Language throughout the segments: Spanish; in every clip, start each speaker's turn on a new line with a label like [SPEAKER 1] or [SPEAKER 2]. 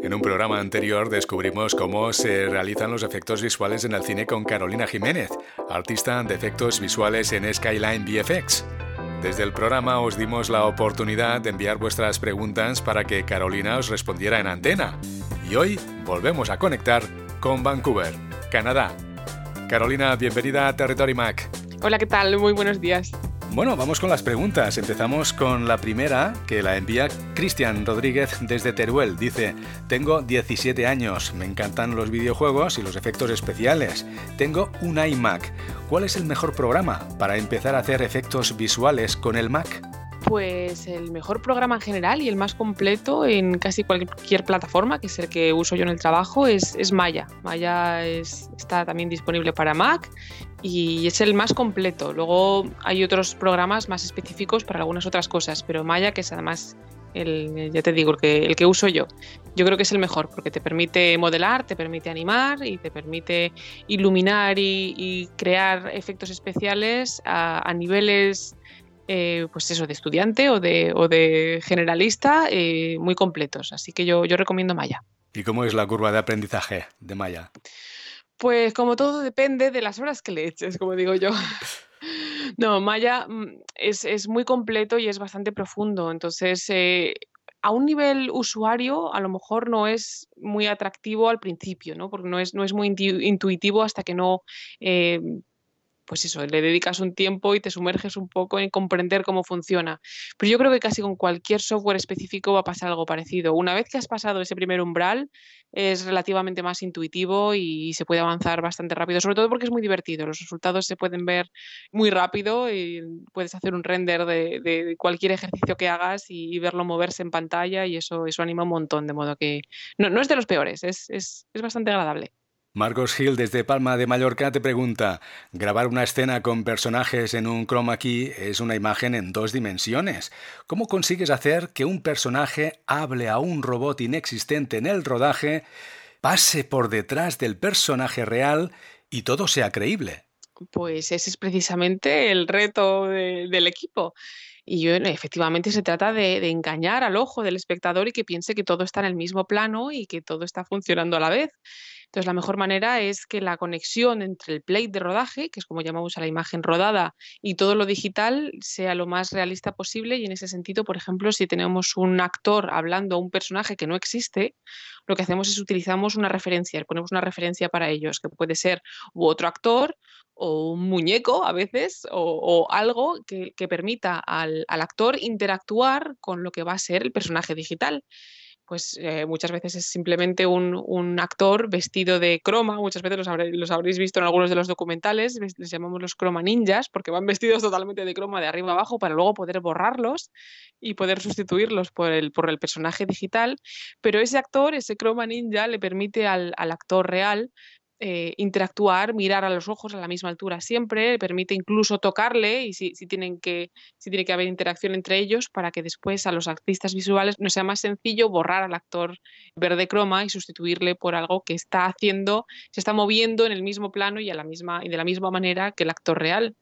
[SPEAKER 1] En un programa anterior descubrimos cómo se realizan los efectos visuales en el cine con Carolina Jiménez, artista de efectos visuales en Skyline VFX. Desde el programa os dimos la oportunidad de enviar vuestras preguntas para que Carolina os respondiera en antena. Y hoy volvemos a conectar con Vancouver, Canadá. Carolina, bienvenida a Territory Mac.
[SPEAKER 2] Hola, ¿qué tal? Muy buenos días.
[SPEAKER 1] Bueno, vamos con las preguntas. Empezamos con la primera, que la envía Cristian Rodríguez desde Teruel. Dice, tengo 17 años, me encantan los videojuegos y los efectos especiales. Tengo un iMac. ¿Cuál es el mejor programa para empezar a hacer efectos visuales con el Mac?
[SPEAKER 2] Pues el mejor programa en general y el más completo en casi cualquier plataforma, que es el que uso yo en el trabajo, es, Maya. Maya está también disponible para Mac y es el más completo. Luego hay otros programas más específicos para algunas otras cosas, pero Maya, que es además el, ya te digo, el que, el que uso yo, yo creo que es el mejor porque te permite modelar, te permite animar y te permite iluminar y, crear efectos especiales a niveles eh, pues eso, de estudiante o de, o de generalista eh, muy completos. Así que yo, yo recomiendo Maya.
[SPEAKER 1] ¿Y cómo es la curva de aprendizaje de Maya?
[SPEAKER 2] Pues como todo depende de las horas que le eches, como digo yo. No, Maya mm, es, es muy completo y es bastante profundo. Entonces, eh, a un nivel usuario, a lo mejor no es muy atractivo al principio, ¿no? Porque no es, no es muy intuitivo hasta que no pues eso, le dedicas un tiempo y te sumerges un poco en comprender cómo funciona. Pero yo creo que casi con cualquier software específico va a pasar algo parecido. Una vez que has pasado ese primer umbral, es relativamente más intuitivo y se puede avanzar bastante rápido, sobre todo porque es muy divertido. Los resultados se pueden ver muy rápido y puedes hacer un render de, cualquier ejercicio que hagas y, verlo moverse en pantalla y eso, eso anima un montón, de modo que no, no es de los peores, es, es, es bastante agradable.
[SPEAKER 1] Marcos Gil desde Palma de Mallorca te pregunta, grabar una escena con personajes en un chroma key es una imagen en dos dimensiones. ¿Cómo consigues hacer que un personaje hable a un robot inexistente en el rodaje, pase por detrás del personaje real y todo sea creíble?
[SPEAKER 2] Pues ese es precisamente el reto del equipo. Y yo, efectivamente se trata de, de, engañar al ojo del espectador y que piense que todo está en el mismo plano y que todo está funcionando a la vez. Entonces, la mejor manera es que la conexión entre el plate de rodaje, que es como llamamos a la imagen rodada, y todo lo digital sea lo más realista posible. Y en ese sentido, por ejemplo, si tenemos un actor hablando a un personaje que no existe, lo que hacemos es utilizamos una referencia, ponemos una referencia para ellos, que puede ser u otro actor o un muñeco a veces, o, algo que, permita al, al actor interactuar con lo que va a ser el personaje digital pues eh, muchas veces es simplemente un, actor vestido de croma, muchas veces los, los, habréis visto en algunos de los documentales, les llamamos los croma ninjas, porque van vestidos totalmente de croma de arriba abajo para luego poder borrarlos y poder sustituirlos por el, por el personaje digital, pero ese actor, ese croma ninja, le permite al, al actor real eh, interactuar, mirar a los ojos a la misma altura siempre, permite incluso tocarle y si, tienen que, si tiene que haber interacción entre ellos para que después a los artistas visuales no sea más sencillo borrar al actor verde croma y sustituirle por algo que está haciendo, se está moviendo en el mismo plano y, a la misma, y de la misma manera que el actor real.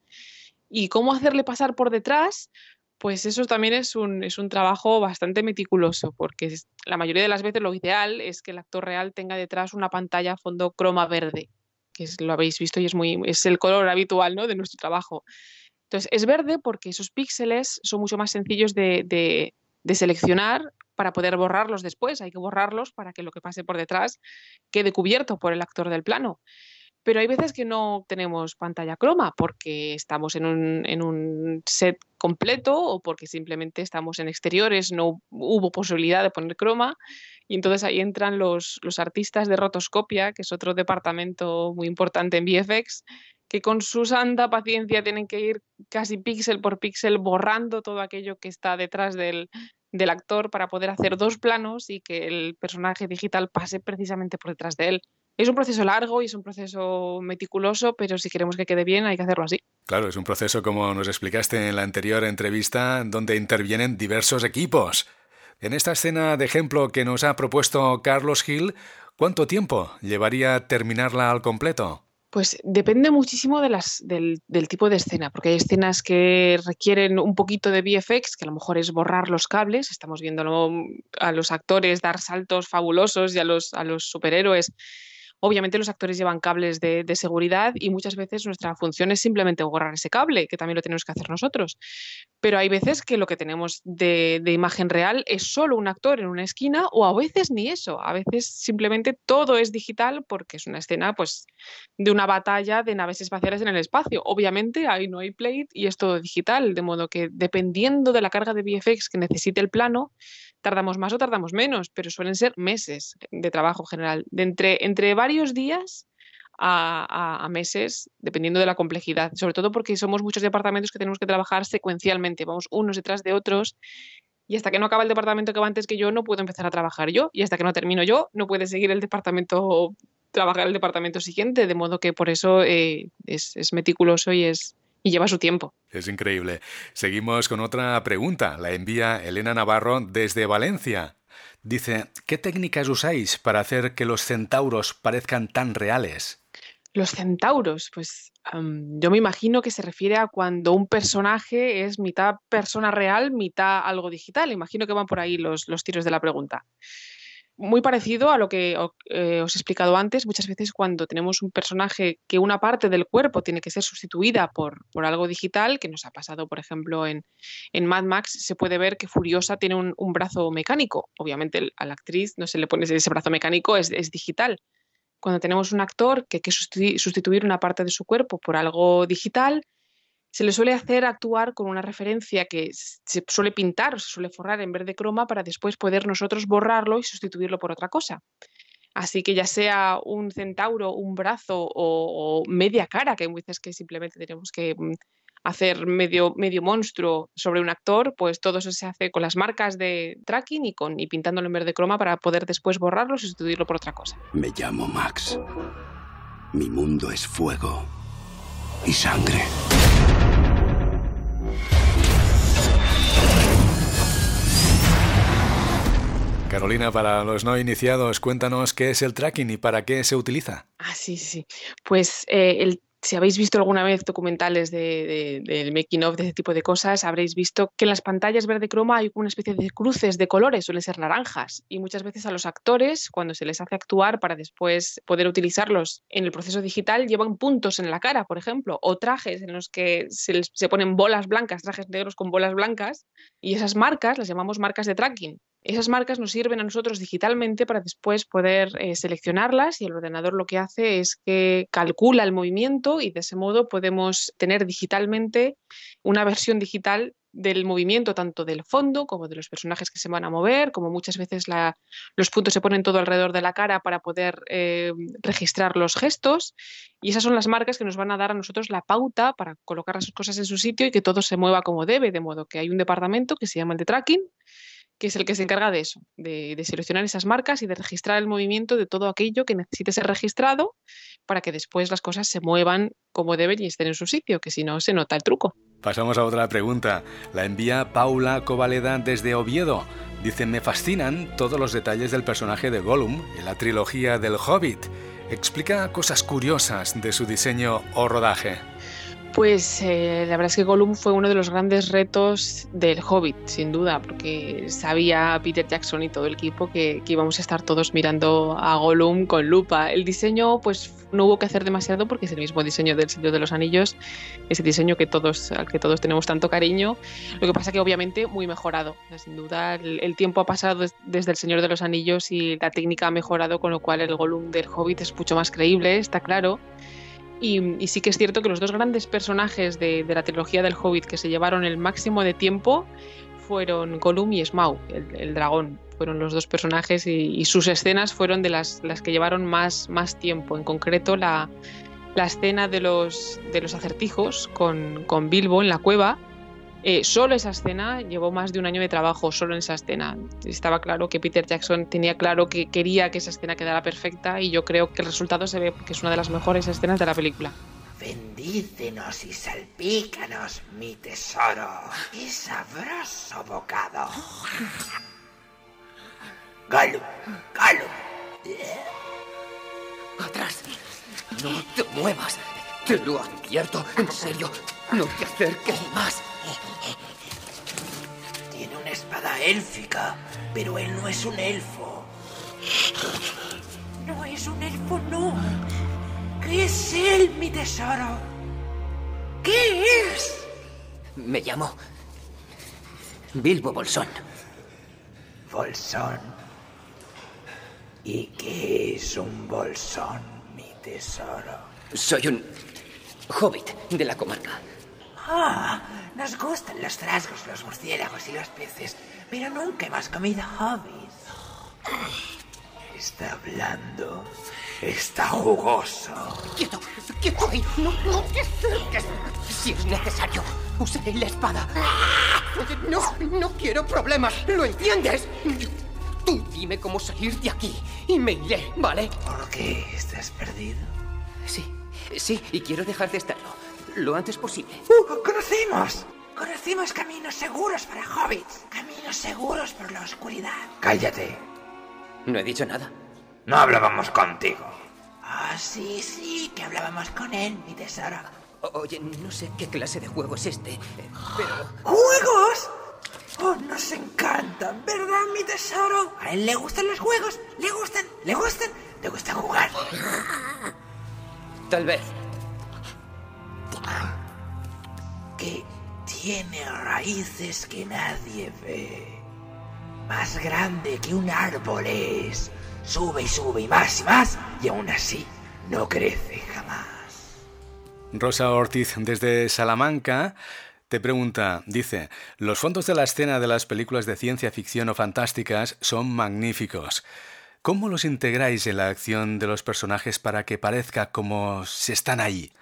[SPEAKER 2] ¿Y cómo hacerle pasar por detrás? Pues eso también es un, es un trabajo bastante meticuloso, porque la mayoría de las veces lo ideal es que el actor real tenga detrás una pantalla a fondo croma verde, que es, lo habéis visto y es, muy, es el color habitual ¿no? de nuestro trabajo. Entonces, es verde porque esos píxeles son mucho más sencillos de, de, de seleccionar para poder borrarlos después. Hay que borrarlos para que lo que pase por detrás quede cubierto por el actor del plano pero hay veces que no tenemos pantalla croma porque estamos en un, set completo o porque simplemente estamos en exteriores, no hubo posibilidad de poner croma y entonces ahí entran los, los artistas de rotoscopia, que es otro departamento muy importante en VFX, que con su santa paciencia tienen que ir casi píxel por píxel borrando todo aquello que está detrás del, del actor para poder hacer dos planos y que el personaje digital pase precisamente por detrás de él. Es un proceso largo y es un proceso meticuloso, pero si queremos que quede bien hay que hacerlo así.
[SPEAKER 1] Claro, es un proceso como nos explicaste en la anterior entrevista, donde intervienen diversos equipos. En esta escena de ejemplo que nos ha propuesto Carlos Gil, ¿cuánto tiempo llevaría terminarla al completo?
[SPEAKER 2] Pues depende muchísimo de las, del, del, tipo de escena, porque hay escenas que requieren un poquito de VFX, que a lo mejor es borrar los cables. Estamos viendo a los actores dar saltos fabulosos y a los, a los superhéroes Obviamente los actores llevan cables de, seguridad y muchas veces nuestra función es simplemente borrar ese cable, que también lo tenemos que hacer nosotros. Pero hay veces que lo que tenemos de, imagen real es solo un actor en una esquina o a veces ni eso. A veces simplemente todo es digital porque es una escena pues, de una batalla de naves espaciales en el espacio. Obviamente ahí no hay plate y es todo digital, de modo que dependiendo de la carga de VFX que necesite el plano, tardamos más o tardamos menos, pero suelen ser meses de trabajo general, entre, entre días a, meses, dependiendo de la complejidad, sobre todo porque somos muchos departamentos que tenemos que trabajar secuencialmente, vamos unos detrás de otros. Y hasta que no acaba el departamento que va antes que yo, no puedo empezar a trabajar yo. Y hasta que no termino yo, no puede seguir el departamento, trabajar el departamento siguiente. De modo que por eso eh, es, es meticuloso y es, y lleva su tiempo.
[SPEAKER 1] Es increíble. Seguimos con otra pregunta. La envía Elena Navarro desde Valencia. Dice, ¿qué técnicas usáis para hacer que los centauros parezcan tan reales?
[SPEAKER 2] Los centauros, pues yo me imagino que se refiere a cuando un personaje es mitad persona real, mitad algo digital. Imagino que van por ahí los, los tiros de la pregunta muy parecido a lo que eh, os he explicado antes, muchas veces cuando tenemos un personaje que una parte del cuerpo tiene que ser sustituida por, por algo digital, que nos ha pasado, por ejemplo, en, en Mad Max, se puede ver que Furiosa tiene un, brazo mecánico. Obviamente a la actriz no se le pone ese brazo mecánico, es, es digital. Cuando tenemos un actor que hay que sustituir una parte de su cuerpo por algo digital, se le suele hacer actuar con una referencia que se suele pintar o se suele forrar en verde croma para después poder nosotros borrarlo y sustituirlo por otra cosa. Así que ya sea un centauro, un brazo o, media cara, que hay veces que simplemente tenemos que mm, hacer medio, medio monstruo sobre un actor, pues todo eso se hace con las marcas de tracking y, con, y pintándolo en verde croma para poder después borrarlo y sustituirlo por otra cosa.
[SPEAKER 3] Me llamo Max. Mi mundo es fuego y sangre.
[SPEAKER 1] Carolina, para los no iniciados, cuéntanos qué es el tracking y para qué se utiliza.
[SPEAKER 2] Ah, sí, sí. Pues eh, el si habéis visto alguna vez documentales del de, making of de ese tipo de cosas, habréis visto que en las pantallas verde croma hay una especie de cruces de colores, suelen ser naranjas, y muchas veces a los actores, cuando se les hace actuar para después poder utilizarlos en el proceso digital, llevan puntos en la cara, por ejemplo, o trajes en los que se, se ponen bolas blancas, trajes negros con bolas blancas, y esas marcas las llamamos marcas de tracking. Esas marcas nos sirven a nosotros digitalmente para después poder eh, seleccionarlas y el ordenador lo que hace es que calcula el movimiento y de ese modo podemos tener digitalmente una versión digital del movimiento tanto del fondo como de los personajes que se van a mover, como muchas veces los puntos se ponen todo alrededor de la cara para poder eh, registrar los gestos. Y esas son las marcas que nos van a dar a nosotros la pauta para colocar las cosas en su sitio y que todo se mueva como debe, de modo que hay un departamento que se llama el de tracking que es el que se encarga de eso, de, seleccionar esas marcas y de registrar el movimiento de todo aquello que necesite ser registrado para que después las cosas se muevan como deben y estén en su sitio, que si no se nota el truco.
[SPEAKER 1] Pasamos a otra pregunta. La envía Paula Covaleda desde Oviedo. Dice, me fascinan todos los detalles del personaje de Gollum en la trilogía del Hobbit. Explica cosas curiosas de su diseño o rodaje.
[SPEAKER 2] Pues eh, la verdad es que Gollum fue uno de los grandes retos del Hobbit, sin duda, porque sabía Peter Jackson y todo el equipo que, íbamos a estar todos mirando a Gollum con lupa. El diseño, pues no hubo que hacer demasiado porque es el mismo diseño del Señor de los Anillos, ese diseño que todos, al que todos tenemos tanto cariño. Lo que pasa que obviamente muy mejorado. sin duda el, tiempo ha pasado desde el Señor de los Anillos y la técnica ha mejorado, con lo cual el Gollum del Hobbit es mucho más creíble, está claro. Y, sí que es cierto que los dos grandes personajes de, la trilogía del Hobbit que se llevaron el máximo de tiempo fueron Gollum y Smaug, el, dragón. Fueron los dos personajes y, sus escenas fueron de las, las que llevaron más, más tiempo. En concreto, la, la escena de los, de los acertijos con, con Bilbo en la cueva eh, solo esa escena llevó más de un año de trabajo, solo en esa escena. Estaba claro que Peter Jackson tenía claro que quería que esa escena quedara perfecta y yo creo que el resultado se ve que es una de las mejores escenas de la película.
[SPEAKER 4] Bendícenos y salpícanos, mi tesoro, y sabroso bocado. Galo, galo.
[SPEAKER 5] Atrás. No te muevas. Te lo advierto. En serio, no te acerques más.
[SPEAKER 4] Tiene una espada élfica, pero él no es un elfo. No es un elfo, no. ¿Qué es él, mi tesoro? ¿Qué es?
[SPEAKER 5] Me llamo Bilbo Bolsón.
[SPEAKER 4] Bolsón. ¿Y qué es un bolsón, mi tesoro?
[SPEAKER 5] Soy un hobbit de la comarca.
[SPEAKER 4] Ah, nos gustan los trasgos, los murciélagos y los peces, pero nunca hemos comido hobbits. Está blando. Está jugoso.
[SPEAKER 5] ¡Quieto! ¡Quieto ahí! ¡No, no te acerques! Si es necesario, usaré la espada. No, no quiero problemas, ¿lo entiendes? Tú dime cómo salir de aquí y me iré, ¿vale?
[SPEAKER 4] ¿Por qué estás perdido?
[SPEAKER 5] Sí, sí, y quiero dejar de estarlo lo antes posible.
[SPEAKER 4] ¡Uh! ¡Conocimos! Conocimos caminos seguros para hobbits. Caminos seguros por la oscuridad. Cállate.
[SPEAKER 5] No he dicho nada.
[SPEAKER 4] No hablábamos contigo. Ah, sí, sí, que hablábamos con él, mi tesoro.
[SPEAKER 5] O- Oye, no sé qué clase de juego es este, pero...
[SPEAKER 4] ¿Juegos? Oh, nos encantan, ¿verdad, mi tesoro? A él le gustan los juegos, le gustan, le gustan, le gusta jugar.
[SPEAKER 5] Tal vez.
[SPEAKER 4] Tiene raíces que nadie ve. Más grande que un árbol es. Sube y sube y más y más, y aún así no crece jamás.
[SPEAKER 1] Rosa Ortiz desde Salamanca te pregunta, dice, los fondos de la escena de las películas de ciencia ficción o fantásticas son magníficos. ¿Cómo los integráis en la acción de los personajes para que parezca como si están ahí?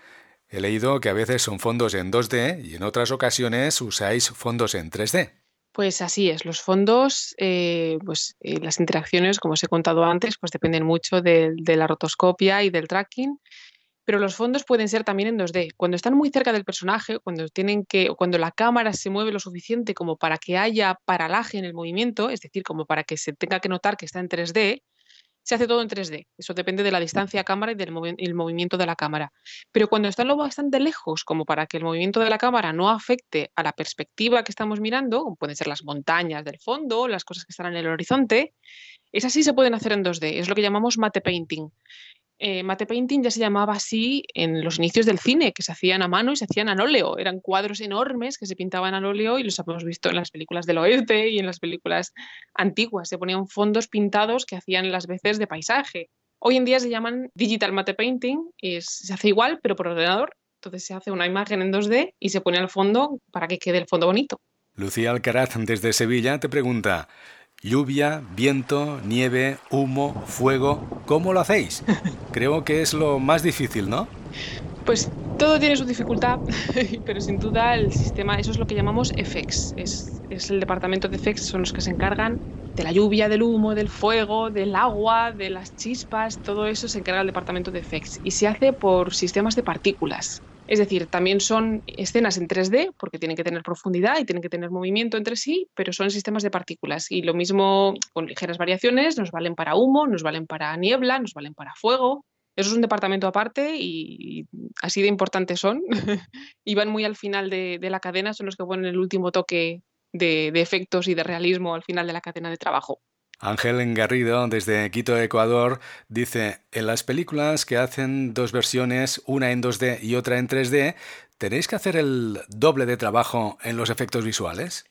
[SPEAKER 1] He leído que a veces son fondos en 2D y en otras ocasiones usáis fondos en 3D.
[SPEAKER 2] Pues así es, los fondos, eh, pues eh, las interacciones, como os he contado antes, pues dependen mucho del- de, la rotoscopia y del tracking, pero los fondos pueden ser también en 2D. Cuando están muy cerca del personaje, cuando tienen que, cuando la cámara se mueve lo suficiente como para que haya paralaje en el movimiento, es decir, como para que se tenga que notar que está en 3D, se hace todo en 3D. Eso depende de la distancia a cámara y del movi- el movimiento de la cámara. Pero cuando están lo bastante lejos, como para que el movimiento de la cámara no afecte a la perspectiva que estamos mirando, pueden ser las montañas del fondo, las cosas que están en el horizonte, esas sí se pueden hacer en 2D. Es lo que llamamos matte painting. Eh, matte painting ya se llamaba así en los inicios del cine, que se hacían a mano y se hacían al óleo. Eran cuadros enormes que se pintaban al óleo y los hemos visto en las películas del oeste y en las películas antiguas. Se ponían fondos pintados que hacían las veces de paisaje. Hoy en día se llaman digital matte painting y se hace igual, pero por ordenador. Entonces se hace una imagen en 2D y se pone al fondo para que quede el fondo bonito.
[SPEAKER 1] Lucía Alcaraz desde Sevilla te pregunta, lluvia, viento, nieve, humo, fuego, ¿cómo lo hacéis? Creo que es lo más difícil, ¿no?
[SPEAKER 2] Pues todo tiene su dificultad, pero sin duda el sistema, eso es lo que llamamos FX. Es, es el departamento de FX, son los que se encargan de la lluvia, del humo, del fuego, del agua, de las chispas, todo eso se encarga el departamento de FX y se hace por sistemas de partículas. Es decir, también son escenas en 3D porque tienen que tener profundidad y tienen que tener movimiento entre sí, pero son sistemas de partículas y lo mismo con ligeras variaciones nos valen para humo, nos valen para niebla, nos valen para fuego. Eso es un departamento aparte y así de importantes son. y van muy al final de, la cadena, son los que ponen el último toque de, efectos y de realismo al final de la cadena de trabajo.
[SPEAKER 1] Ángel Garrido, desde Quito, Ecuador, dice, en las películas que hacen dos versiones, una en 2D y otra en 3D, ¿tenéis que hacer el doble de trabajo en los efectos visuales?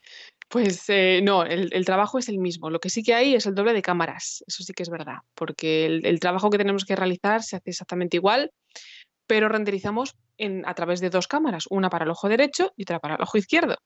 [SPEAKER 2] Pues eh, no, el, trabajo es el mismo. Lo que sí que hay es el doble de cámaras. Eso sí que es verdad, porque el, trabajo que tenemos que realizar se hace exactamente igual, pero renderizamos en, a través de dos cámaras, una para el ojo derecho y otra para el ojo izquierdo.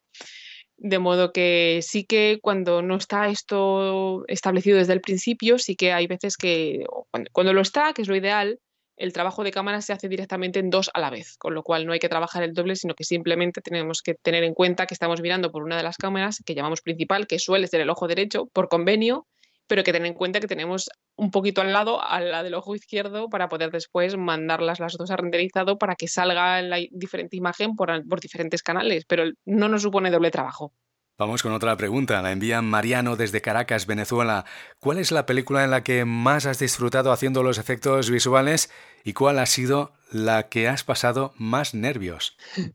[SPEAKER 2] De modo que sí que cuando no está esto establecido desde el principio, sí que hay veces que cuando, cuando lo está, que es lo ideal, el trabajo de cámara se hace directamente en dos a la vez, con lo cual no hay que trabajar el doble, sino que simplemente tenemos que tener en cuenta que estamos mirando por una de las cámaras que llamamos principal, que suele ser el ojo derecho por convenio, pero que tener en cuenta que tenemos un poquito al lado a la del ojo izquierdo para poder después mandarlas las dos a renderizado para que salga la diferente imagen por, por diferentes canales, pero no nos supone doble trabajo.
[SPEAKER 1] Vamos con otra pregunta. La envía Mariano desde Caracas, Venezuela. ¿Cuál es la película en la que más has disfrutado haciendo los efectos visuales y cuál ha sido la que has pasado más nervios?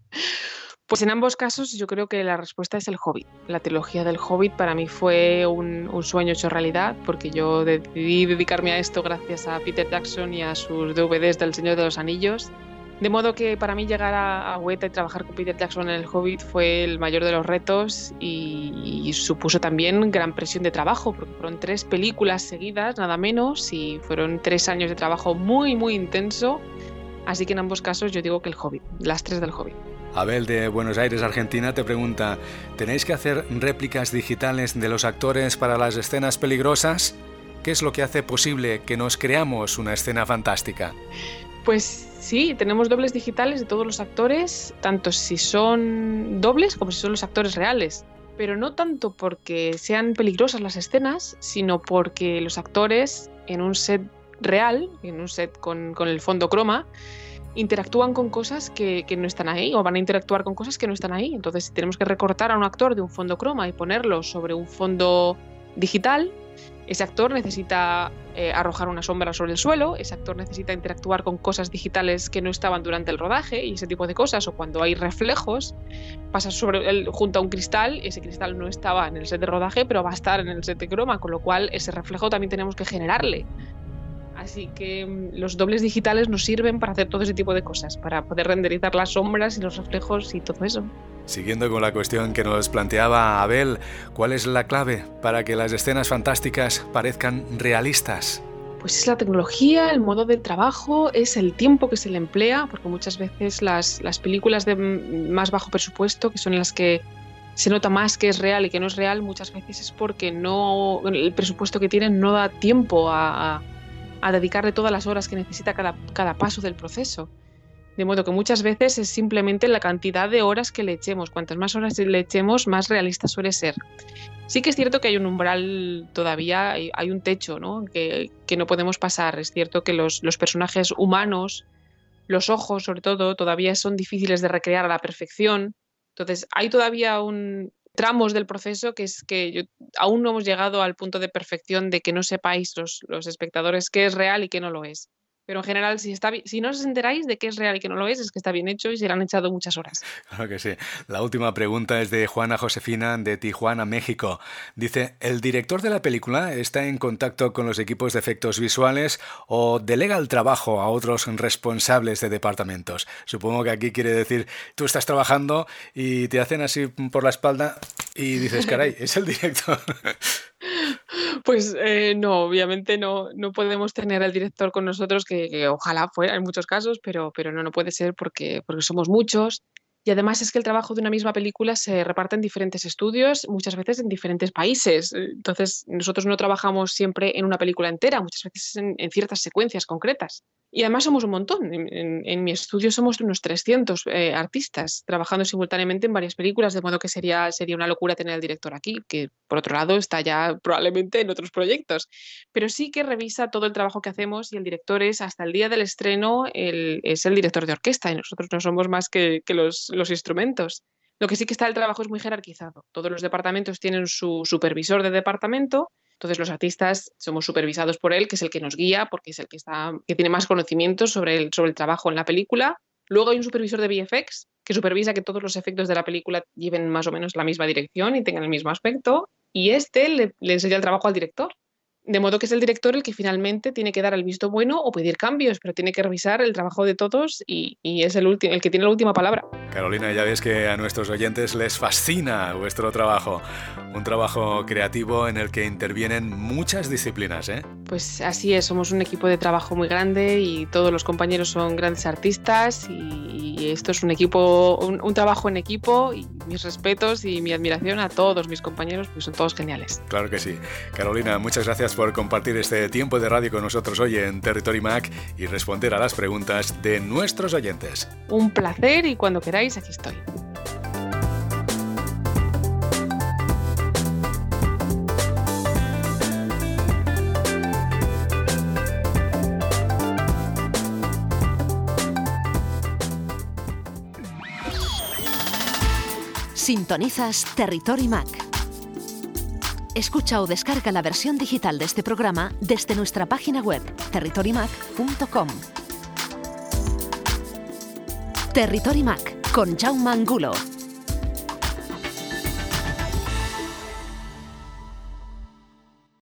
[SPEAKER 2] Pues en ambos casos yo creo que la respuesta es el Hobbit. La trilogía del Hobbit para mí fue un, sueño hecho realidad porque yo decidí dedicarme a esto gracias a Peter Jackson y a sus DVDs del Señor de los Anillos. De modo que para mí llegar a, a y trabajar con Peter Jackson en el Hobbit fue el mayor de los retos y, y, supuso también gran presión de trabajo porque fueron tres películas seguidas, nada menos, y fueron tres años de trabajo muy, muy intenso. Así que en ambos casos yo digo que el Hobbit, las tres del Hobbit.
[SPEAKER 1] Abel de Buenos Aires, Argentina, te pregunta, ¿tenéis que hacer réplicas digitales de los actores para las escenas peligrosas? ¿Qué es lo que hace posible que nos creamos una escena fantástica?
[SPEAKER 2] Pues sí, tenemos dobles digitales de todos los actores, tanto si son dobles como si son los actores reales. Pero no tanto porque sean peligrosas las escenas, sino porque los actores en un set real, en un set con, el fondo croma, interactúan con cosas que, que, no están ahí o van a interactuar con cosas que no están ahí. Entonces, si tenemos que recortar a un actor de un fondo croma y ponerlo sobre un fondo digital, ese actor necesita eh, arrojar una sombra sobre el suelo, ese actor necesita interactuar con cosas digitales que no estaban durante el rodaje y ese tipo de cosas, o cuando hay reflejos, pasa sobre el, junto a un cristal, ese cristal no estaba en el set de rodaje, pero va a estar en el set de croma, con lo cual ese reflejo también tenemos que generarle. Así que mm, los dobles digitales nos sirven para hacer todo ese tipo de cosas, para poder renderizar las sombras y los reflejos y todo eso.
[SPEAKER 1] Siguiendo con la cuestión que nos planteaba Abel, ¿cuál es la clave para que las escenas fantásticas parezcan realistas?
[SPEAKER 2] Pues es la tecnología, el modo de trabajo, es el tiempo que se le emplea, porque muchas veces las, las películas de más bajo presupuesto, que son las que se nota más que es real y que no es real, muchas veces es porque no el presupuesto que tienen no da tiempo a, a a dedicarle todas las horas que necesita cada, cada paso del proceso. De modo que muchas veces es simplemente la cantidad de horas que le echemos. Cuantas más horas le echemos, más realista suele ser. Sí que es cierto que hay un umbral todavía, hay, un techo ¿no? Que, que, no podemos pasar. Es cierto que los, los, personajes humanos, los ojos sobre todo, todavía son difíciles de recrear a la perfección. Entonces hay todavía un, tramos del proceso que es que yo, aún no hemos llegado al punto de perfección de que no sepáis los, los espectadores qué es real y qué no lo es. Pero en general, si, está, si no os enteráis de qué es real y qué no lo es, es que está bien hecho y se le han echado muchas horas.
[SPEAKER 1] Claro que sí. La última pregunta es de Juana Josefina de Tijuana, México. Dice, ¿el director de la película está en contacto con los equipos de efectos visuales o delega el trabajo a otros responsables de departamentos? Supongo que aquí quiere decir, tú estás trabajando y te hacen así por la espalda y dices, caray, es el director.
[SPEAKER 2] Pues eh, no, obviamente no, no podemos tener al director con nosotros, que, que, ojalá fuera en muchos casos, pero, pero no, no puede ser porque, porque somos muchos. Y además es que el trabajo de una misma película se reparte en diferentes estudios, muchas veces en diferentes países. Entonces, nosotros no trabajamos siempre en una película entera, muchas veces en, en ciertas secuencias concretas. Y además somos un montón. En, en, en mi estudio somos unos 300 eh, artistas trabajando simultáneamente en varias películas, de modo que sería, sería una locura tener al director aquí, que por otro lado está ya probablemente en otros proyectos. Pero sí que revisa todo el trabajo que hacemos y el director es, hasta el día del estreno, el, es el director de orquesta y nosotros no somos más que, que los, los instrumentos. Lo que sí que está el trabajo es muy jerarquizado. Todos los departamentos tienen su supervisor de departamento entonces los artistas somos supervisados por él, que es el que nos guía, porque es el que, está, que tiene más conocimientos sobre el, sobre el trabajo en la película. Luego hay un supervisor de VFX que supervisa que todos los efectos de la película lleven más o menos la misma dirección y tengan el mismo aspecto. Y este le, le enseña el trabajo al director. De modo que es el director el que finalmente tiene que dar el visto bueno o pedir cambios, pero tiene que revisar el trabajo de todos y, es el, el que tiene la última palabra.
[SPEAKER 1] Carolina, ya ves que a nuestros oyentes les fascina vuestro trabajo. Un trabajo creativo en el que intervienen muchas disciplinas, ¿eh?
[SPEAKER 2] Pues así es, somos un equipo de trabajo muy grande y todos los compañeros son grandes artistas y, y esto es un equipo, un, un, trabajo en equipo y mis respetos y mi admiración a todos mis compañeros, pues son todos geniales.
[SPEAKER 1] Claro que sí. Carolina, muchas gracias por compartir este tiempo de radio con nosotros hoy en Territory Mac y responder a las preguntas de nuestros oyentes.
[SPEAKER 2] Un placer y cuando queráis aquí estoy.
[SPEAKER 6] Sintonizas Territory Mac. Escucha o descarga la versión digital de este programa desde nuestra página web territorymac.com. Territory Mac con Jaume Angulo.